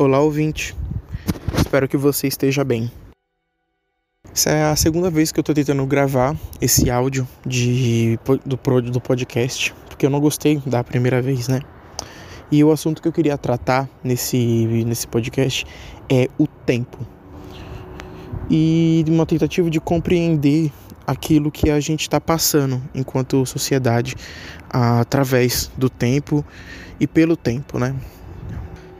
Olá, ouvinte. Espero que você esteja bem. Essa é a segunda vez que eu tô tentando gravar esse áudio de, do, do podcast, porque eu não gostei da primeira vez, né? E o assunto que eu queria tratar nesse, nesse podcast é o tempo. E uma tentativa de compreender aquilo que a gente está passando enquanto sociedade através do tempo e pelo tempo, né?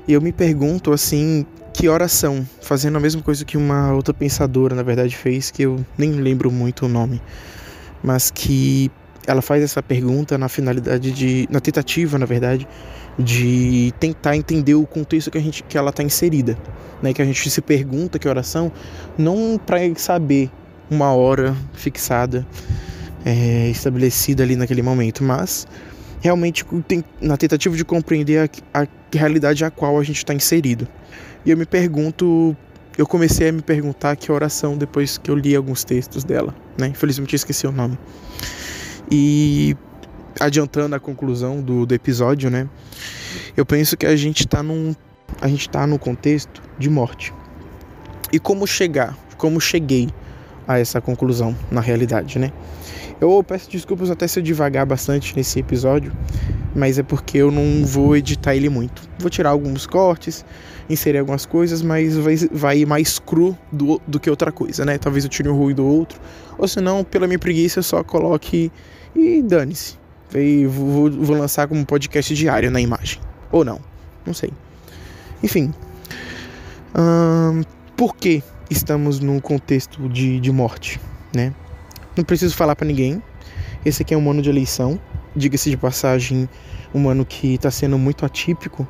E eu me pergunto assim, que oração, fazendo a mesma coisa que uma outra pensadora, na verdade, fez, que eu nem lembro muito o nome, mas que ela faz essa pergunta na finalidade de, na tentativa, na verdade, de tentar entender o contexto que a gente, que ela está inserida, né? Que a gente se pergunta que oração, não para saber uma hora fixada, é, estabelecida ali naquele momento, mas realmente na tentativa de compreender a, a realidade a qual a gente está inserido. E eu me pergunto, eu comecei a me perguntar que oração depois que eu li alguns textos dela, né? Infelizmente eu esqueci o nome. E adiantando a conclusão do, do episódio, né? Eu penso que a gente está num a gente está no contexto de morte. E como chegar, como cheguei a essa conclusão na realidade, né? Eu peço desculpas até se eu devagar bastante nesse episódio, mas é porque eu não vou editar ele muito. Vou tirar alguns cortes, inserir algumas coisas, mas vai, vai mais cru do, do que outra coisa, né? Talvez eu tire um ruído ou outro, ou se não, pela minha preguiça, eu só coloque e dane-se. Vou, vou lançar como podcast diário na imagem. Ou não, não sei. Enfim. Hum, por que estamos num contexto de, de morte, né? Não preciso falar para ninguém. Esse aqui é um ano de eleição. Diga-se de passagem, um ano que está sendo muito atípico,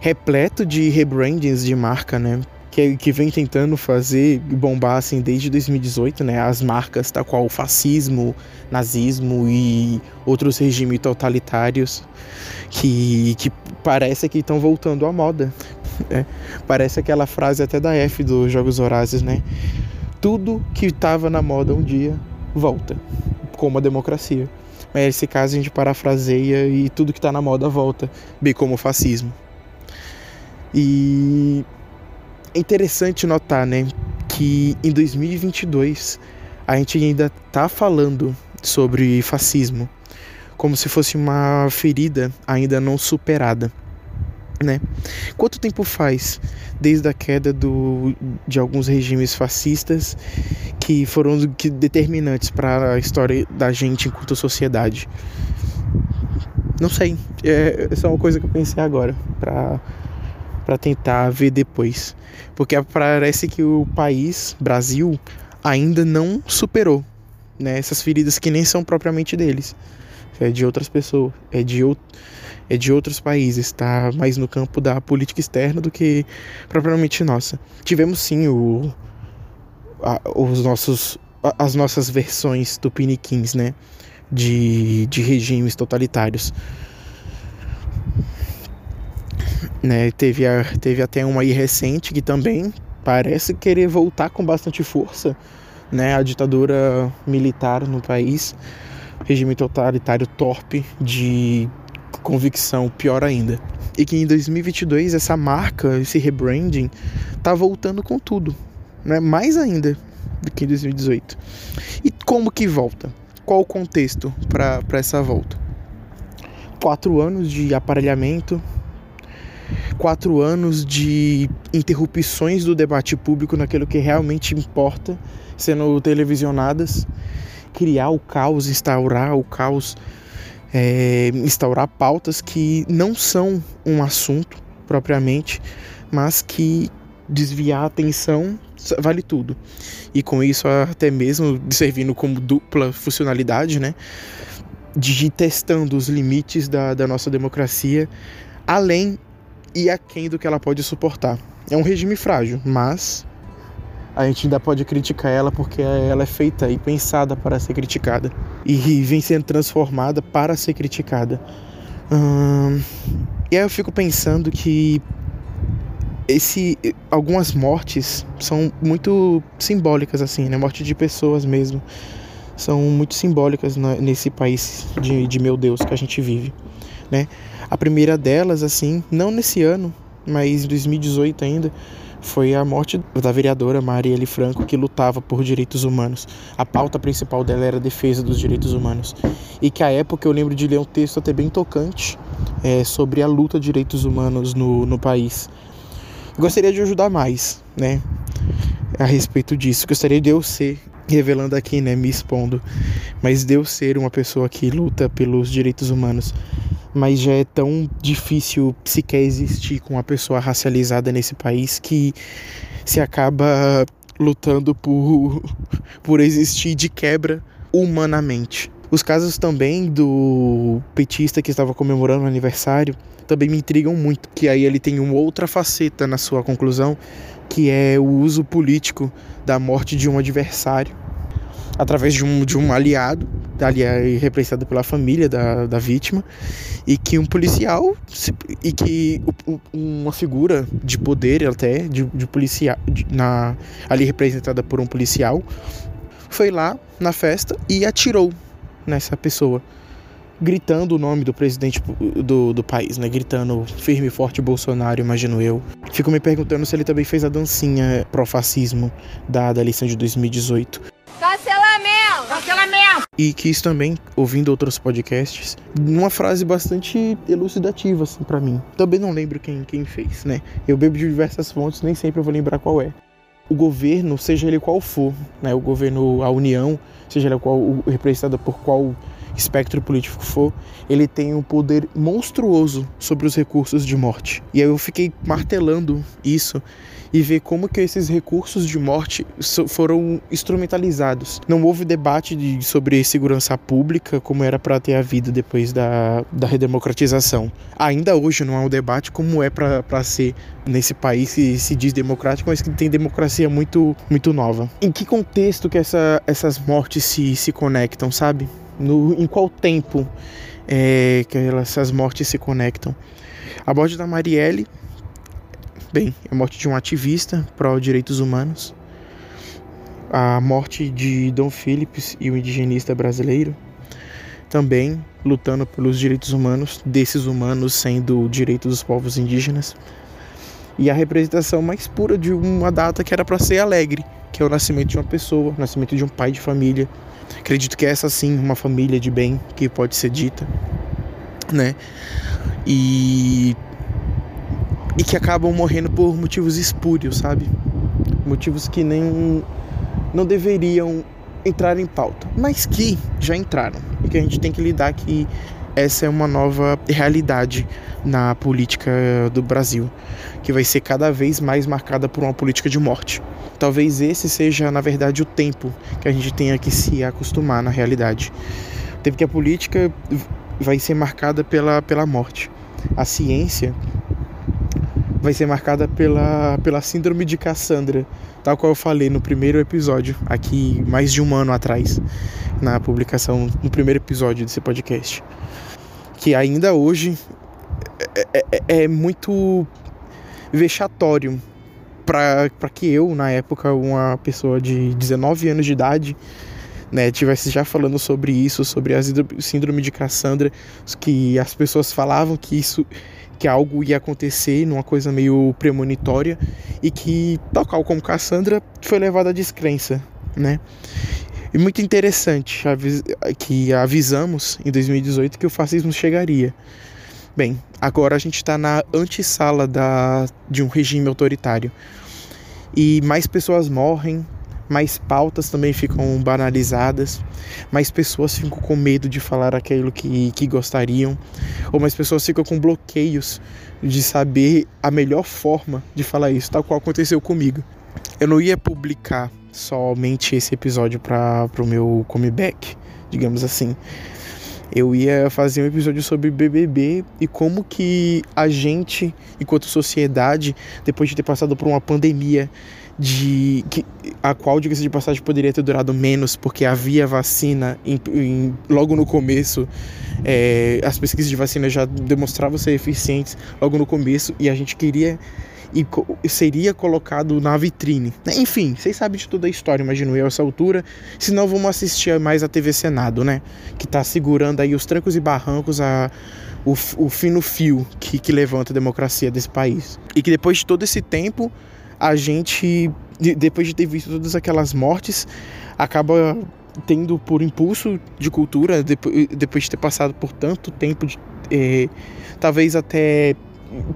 repleto de rebrandings de marca, né? Que, que vem tentando fazer bombar assim desde 2018, né? As marcas, tal qual o fascismo, nazismo e outros regimes totalitários que, que parece que estão voltando à moda. Né? Parece aquela frase até da F dos Jogos Horazes, né? Tudo que estava na moda um dia volta, como a democracia. Mas nesse caso a gente parafraseia e tudo que está na moda volta, bem como o fascismo. E é interessante notar, né, que em 2022 a gente ainda está falando sobre fascismo como se fosse uma ferida ainda não superada né? Quanto tempo faz desde a queda do, de alguns regimes fascistas que foram determinantes para a história da gente enquanto sociedade? Não sei. É, essa é uma coisa que eu pensei agora para para tentar ver depois, porque parece que o país, Brasil, ainda não superou, né? Essas feridas que nem são propriamente deles, é de outras pessoas, é de outro é de outros países, está mais no campo da política externa do que propriamente nossa. Tivemos sim o, os nossos, as nossas versões do Piniquins, né? De, de regimes totalitários. Né, teve, a, teve até uma aí recente que também parece querer voltar com bastante força, né, a ditadura militar no país, regime totalitário torpe de convicção pior ainda. E que em 2022 essa marca, esse rebranding, tá voltando com tudo, né? Mais ainda do que em 2018. E como que volta? Qual o contexto para essa volta? Quatro anos de aparelhamento, quatro anos de interrupções do debate público naquilo que realmente importa, sendo televisionadas, criar o caos, instaurar o caos é, instaurar pautas que não são um assunto propriamente, mas que desviar a atenção vale tudo. E com isso até mesmo servindo como dupla funcionalidade, né? De testando os limites da, da nossa democracia além e aquém do que ela pode suportar. É um regime frágil, mas a gente ainda pode criticar ela porque ela é feita e pensada para ser criticada e vem sendo transformada para ser criticada. Hum, e aí eu fico pensando que esse algumas mortes são muito simbólicas assim, né? Morte de pessoas mesmo são muito simbólicas nesse país de, de meu Deus que a gente vive, né? A primeira delas assim, não nesse ano, mas em 2018 ainda foi a morte da vereadora Marielle Franco, que lutava por direitos humanos. A pauta principal dela era a defesa dos direitos humanos. E que à época eu lembro de ler um texto até bem tocante é, sobre a luta de direitos humanos no, no país. Gostaria de ajudar mais, né? A respeito disso. Gostaria de eu ser, revelando aqui, né? Me expondo. Mas de eu ser uma pessoa que luta pelos direitos humanos mas já é tão difícil sequer existir com uma pessoa racializada nesse país que se acaba lutando por, por existir de quebra humanamente. Os casos também do petista que estava comemorando o aniversário também me intrigam muito, que aí ele tem uma outra faceta na sua conclusão, que é o uso político da morte de um adversário através de um, de um aliado, ali representado pela família da, da vítima, e que um policial, e que uma figura de poder até, de, de policial, de, na, ali representada por um policial, foi lá na festa e atirou nessa pessoa gritando o nome do presidente do, do país, né? Gritando firme e forte Bolsonaro, imagino eu. Fico me perguntando se ele também fez a dancinha pró-fascismo da, da eleição de 2018. Cancelamento! Cancelamento! E quis também, ouvindo outros podcasts, uma frase bastante elucidativa, assim, para mim. Também não lembro quem, quem fez, né? Eu bebo de diversas fontes, nem sempre eu vou lembrar qual é. O governo, seja ele qual for, né? O governo, a União, seja ele qual, representada por qual espectro político for, ele tem um poder monstruoso sobre os recursos de morte. E aí eu fiquei martelando isso e ver como que esses recursos de morte foram instrumentalizados. Não houve debate de, sobre segurança pública como era para ter havido depois da, da redemocratização. Ainda hoje não há um debate como é para ser nesse país que se diz democrático, mas que tem democracia muito, muito nova. Em que contexto que essa, essas mortes se, se conectam, sabe? No, em qual tempo é, que essas mortes se conectam? A morte da Marielle Bem, a morte de um ativista pró-direitos humanos, a morte de Dom Phillips e o indigenista brasileiro, também lutando pelos direitos humanos, desses humanos sendo o direito dos povos indígenas, e a representação mais pura de uma data que era para ser alegre, que é o nascimento de uma pessoa, o nascimento de um pai de família. Acredito que é essa sim uma família de bem que pode ser dita, né? E e que acabam morrendo por motivos espúrios, sabe? Motivos que nem não deveriam entrar em pauta, mas que já entraram e que a gente tem que lidar que essa é uma nova realidade na política do Brasil, que vai ser cada vez mais marcada por uma política de morte. Talvez esse seja, na verdade, o tempo que a gente tenha que se acostumar na realidade. Tempo que a política vai ser marcada pela, pela morte. A ciência vai ser marcada pela, pela síndrome de Cassandra, tal qual eu falei no primeiro episódio, aqui mais de um ano atrás, na publicação, no primeiro episódio desse podcast. Que ainda hoje é, é, é, é muito vexatório para que eu, na época, uma pessoa de 19 anos de idade, né, tivesse já falando sobre isso, sobre a síndrome de Cassandra, que as pessoas falavam que isso que algo ia acontecer numa coisa meio premonitória e que, tal qual como Cassandra, foi levada à descrença, né? E muito interessante que avisamos em 2018 que o fascismo chegaria. Bem, agora a gente está na antessala da, de um regime autoritário. E mais pessoas morrem, mais pautas também ficam banalizadas, mais pessoas ficam com medo de falar aquilo que, que gostariam, ou mais pessoas ficam com bloqueios de saber a melhor forma de falar isso, tal qual aconteceu comigo. Eu não ia publicar somente esse episódio para o meu comeback, digamos assim. Eu ia fazer um episódio sobre BBB e como que a gente, enquanto sociedade, depois de ter passado por uma pandemia, de que a qual diga-se de passagem poderia ter durado menos porque havia vacina em, em, logo no começo é, as pesquisas de vacina já demonstravam ser eficientes logo no começo e a gente queria e seria colocado na vitrine. Enfim, vocês sabem de toda a história, imagino eu, a essa altura. Se não, vamos assistir mais a TV Senado, né? Que tá segurando aí os trancos e barrancos a, o, o fino fio que, que levanta a democracia desse país. E que depois de todo esse tempo, a gente, depois de ter visto todas aquelas mortes, acaba tendo por impulso de cultura, depois de ter passado por tanto tempo, de, eh, talvez até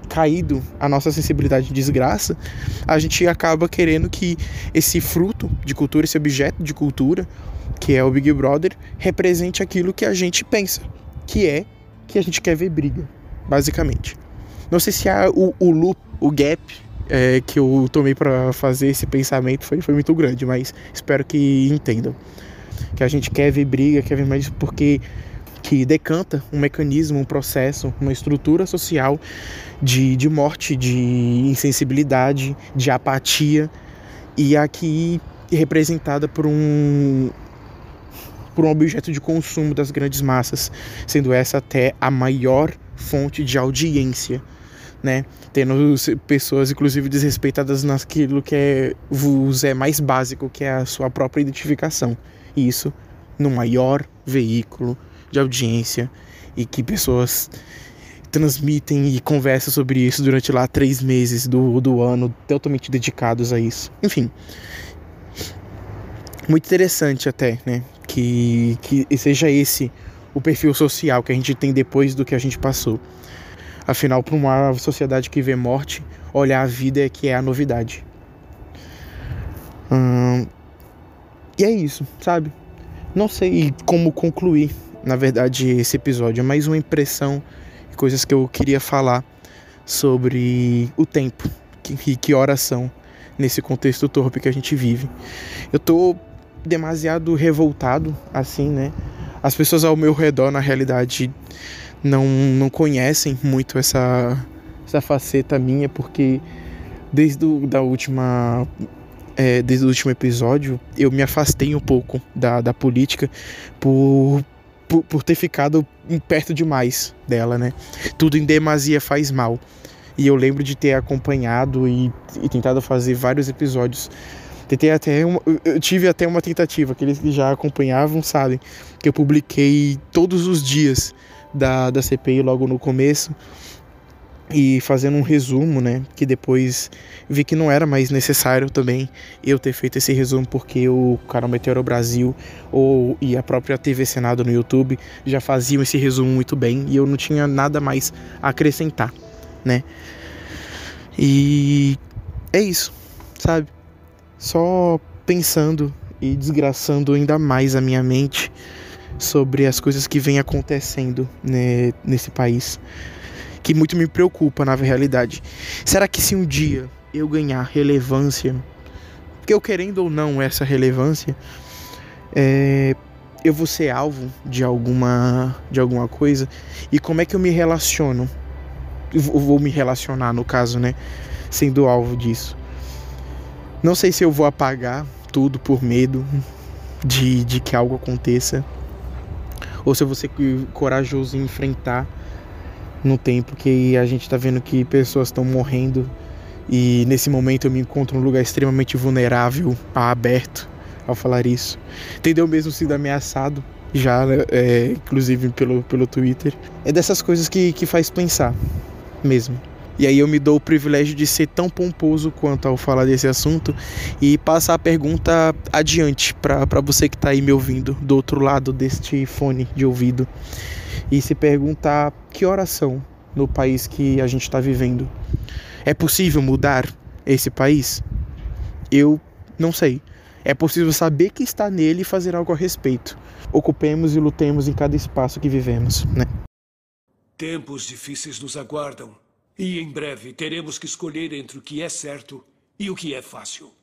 caído a nossa sensibilidade de desgraça, a gente acaba querendo que esse fruto de cultura, esse objeto de cultura, que é o Big Brother, represente aquilo que a gente pensa, que é que a gente quer ver briga, basicamente. Não sei se a, o, o loop, o gap é, que eu tomei para fazer esse pensamento foi, foi muito grande, mas espero que entendam. Que a gente quer ver briga, quer ver mais porque que decanta um mecanismo, um processo, uma estrutura social de, de morte, de insensibilidade, de apatia, e aqui representada por um, por um objeto de consumo das grandes massas, sendo essa até a maior fonte de audiência, né? Tendo pessoas, inclusive, desrespeitadas naquilo que é, vos é mais básico, que é a sua própria identificação. E isso no maior veículo de audiência e que pessoas transmitem e conversam sobre isso durante lá três meses do, do ano, totalmente dedicados a isso. Enfim, muito interessante até, né? Que, que seja esse o perfil social que a gente tem depois do que a gente passou. Afinal, para uma sociedade que vê morte, olhar a vida é que é a novidade. Hum, e é isso, sabe? Não sei como concluir na verdade, esse episódio é mais uma impressão e coisas que eu queria falar sobre o tempo e que horas são nesse contexto torpe que a gente vive. Eu tô demasiado revoltado, assim, né? As pessoas ao meu redor, na realidade, não, não conhecem muito essa, essa faceta minha, porque desde o, da última é, desde o último episódio, eu me afastei um pouco da, da política por, por, por ter ficado perto demais dela, né? Tudo em demasia faz mal. E eu lembro de ter acompanhado e, e tentado fazer vários episódios. Tentei até uma, eu tive até uma tentativa, aqueles que já acompanhavam sabem, que eu publiquei todos os dias da, da CPI logo no começo e fazendo um resumo, né, que depois vi que não era mais necessário também eu ter feito esse resumo porque o canal Meteoro Brasil ou e a própria TV Senado no YouTube já faziam esse resumo muito bem e eu não tinha nada mais a acrescentar, né? E é isso, sabe? Só pensando e desgraçando ainda mais a minha mente sobre as coisas que vêm acontecendo né, nesse país que muito me preocupa na realidade. Será que se um dia eu ganhar relevância, porque eu querendo ou não essa relevância, é, eu vou ser alvo de alguma de alguma coisa e como é que eu me relaciono? Eu vou me relacionar no caso, né, sendo alvo disso. Não sei se eu vou apagar tudo por medo de, de que algo aconteça ou se eu vou ser corajoso em enfrentar no tempo que a gente está vendo que pessoas estão morrendo e nesse momento eu me encontro num lugar extremamente vulnerável, aberto ao falar isso. Entendeu mesmo sido ameaçado já, né, é, inclusive pelo, pelo Twitter. É dessas coisas que, que faz pensar mesmo. E aí eu me dou o privilégio de ser tão pomposo quanto ao falar desse assunto e passar a pergunta adiante para você que está aí me ouvindo do outro lado deste fone de ouvido e se perguntar que oração no país que a gente está vivendo. É possível mudar esse país? Eu não sei. É possível saber que está nele e fazer algo a respeito. Ocupemos e lutemos em cada espaço que vivemos, né? Tempos difíceis nos aguardam e em breve teremos que escolher entre o que é certo e o que é fácil.